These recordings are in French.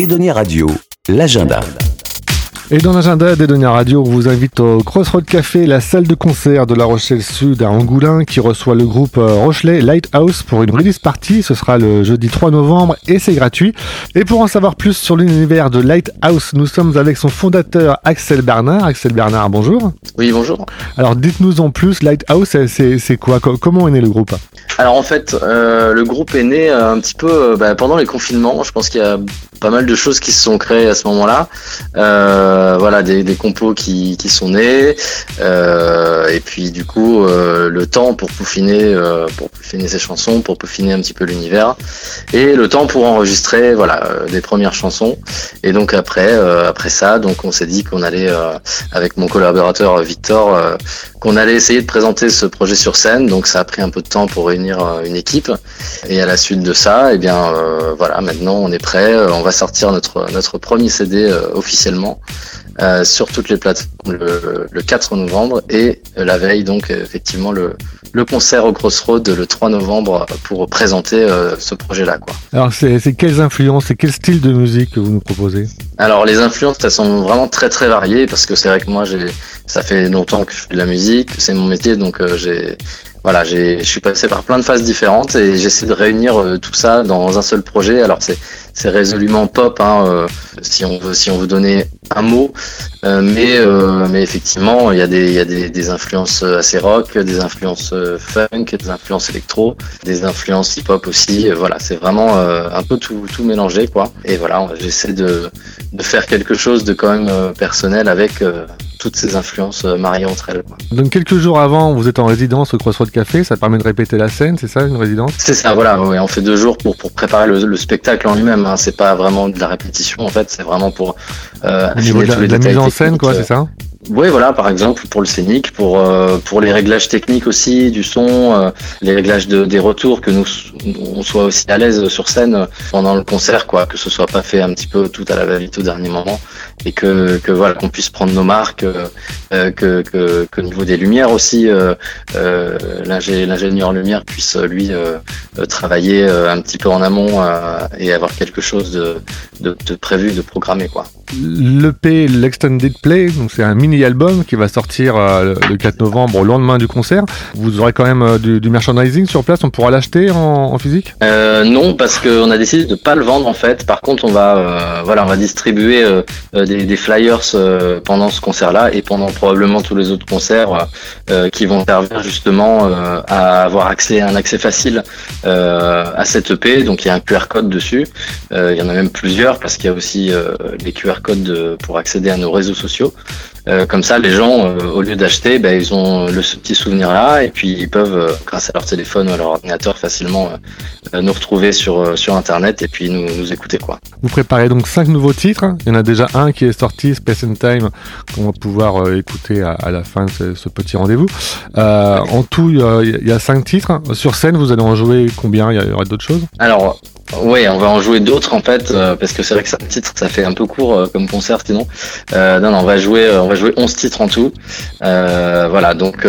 Edonia Radio, l'agenda. Et dans l'agenda d'Edonia Radio, on vous invite au Crossroad Café, la salle de concert de La Rochelle Sud à Angoulin, qui reçoit le groupe euh, Rochelet Lighthouse pour une release party. Ce sera le jeudi 3 novembre et c'est gratuit. Et pour en savoir plus sur l'univers de Lighthouse, nous sommes avec son fondateur Axel Bernard. Axel Bernard, bonjour. Oui, bonjour. Alors dites-nous en plus, Lighthouse, c'est quoi? Comment est né le groupe? Alors en fait, euh, le groupe est né euh, un petit peu bah, pendant les confinements. Je pense qu'il y a pas mal de choses qui se sont créées à ce moment-là. Euh, voilà, des, des compos qui, qui sont nés. Euh, et puis du coup, euh, le temps pour peaufiner, euh, pour peaufiner ses chansons, pour peaufiner un petit peu l'univers, et le temps pour enregistrer, voilà, euh, des premières chansons. Et donc après, euh, après ça, donc on s'est dit qu'on allait, avec mon collaborateur Victor, qu'on allait essayer de présenter ce projet sur scène. Donc ça a pris un peu de temps pour réunir une équipe. Et à la suite de ça, eh bien voilà, maintenant on est prêt. Sortir notre, notre premier CD euh, officiellement euh, sur toutes les plateformes le, le, 4 novembre et la veille donc effectivement le, le concert au Crossroad le 3 novembre pour présenter euh, ce projet-là. Quoi. Alors c'est quelles influences et quel style de musique que vous nous proposez? Alors les influences elles sont vraiment très très variées parce que c'est vrai que moi j'ai ça fait longtemps que je fais de la musique, c'est mon métier donc j'ai voilà, je suis passé par plein de phases différentes et j'essaie de réunir euh, tout ça dans un seul projet. Alors c'est résolument pop, hein, euh, si on veut si on veut donner un mot, euh, mais mais effectivement il y a des il y a des, des influences assez rock, des influences funk, des influences électro, des influences hip hop aussi. voilà, c'est vraiment un peu tout tout mélangé quoi. Et voilà, j'essaie de de faire quelque chose de quand même personnel avec toutes ces influences mariées entre elles. Quoi. Donc quelques jours avant, vous êtes en résidence au Crossroad café, ça permet de répéter la scène, c'est ça une résidence? C'est ça, voilà, ouais, on fait deux jours pour, pour préparer le, le spectacle en lui-même, hein. c'est pas vraiment de la répétition en fait, c'est vraiment pour euh, Au niveau de la, tous les de la mise en scène quoi, c'est ça? Oui, voilà, par exemple pour le scénic, pour euh, pour les réglages techniques aussi du son, euh, les réglages de, des retours, que nous on soit aussi à l'aise sur scène pendant le concert, quoi, que ce soit pas fait un petit peu tout à la va-vite au dernier moment, et que que voilà qu'on puisse prendre nos marques, euh, que, que que au niveau des lumières aussi, l'ingénieur lumière puisse lui travailler un petit peu en amont et avoir quelque chose de, de, de prévu, de programmé, quoi. L'EP, l'Extended Play, donc c'est un mini-album qui va sortir euh, le 4 novembre au lendemain du concert. Vous aurez quand même euh, du, merchandising sur place, on pourra l'acheter en, physique? Euh, Non, parce qu'on a décidé de pas le vendre en fait. Par contre, on va, euh, voilà, on va distribuer des, des, flyers pendant ce concert-là et pendant probablement tous les autres concerts qui vont servir justement à avoir accès, un accès facile à cette EP. Donc il y a un QR code dessus. il y en a même plusieurs parce qu'il y a aussi les QR code de, pour accéder à nos réseaux sociaux. Euh, comme ça, les gens, euh, au lieu d'acheter, ben, ils ont le ce petit souvenir là, et puis ils peuvent, euh, grâce à leur téléphone ou à leur ordinateur, facilement nous retrouver sur sur internet et puis nous, nous écouter quoi. Vous préparez donc cinq nouveaux titres. Il y en a déjà un qui est sorti, Space and Time, qu'on va pouvoir écouter à, à, la fin de ce, ce petit rendez-vous. en tout, il y a cinq titres. Sur scène, vous allez en jouer combien? Il y aura d'autres choses? Alors, oui, on va en jouer d'autres en fait, euh, parce que c'est vrai que ça titre, ça fait un peu court euh, comme concert sinon. Euh, non, non, on va jouer, on va jouer 11 titres en tout. voilà, donc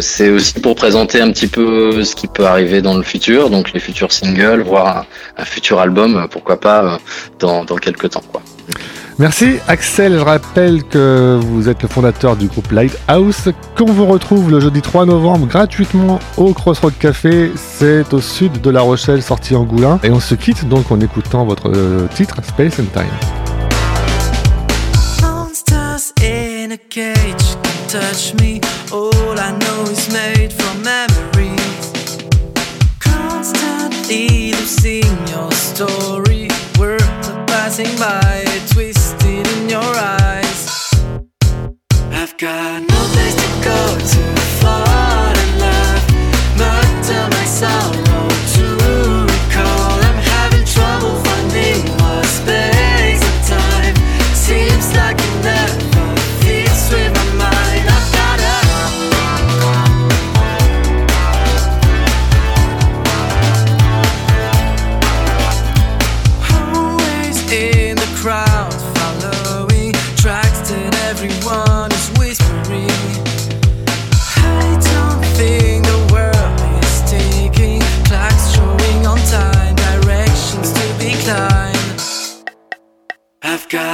c'est aussi pour présenter un petit peu ce qui peut arriver dans le futur, donc les futurs singles, voire un, un futur album, pourquoi pas dans, dans quelques temps, quoi. Merci. Axel, je rappelle que vous êtes le fondateur du groupe Lighthouse, qu'on vous retrouve le jeudi 3 novembre gratuitement au Crossroad Café, c'est au sud de La Rochelle, sorti en Goulin, et on se quitte donc en écoutant votre euh, titre Space and Time. Got no place to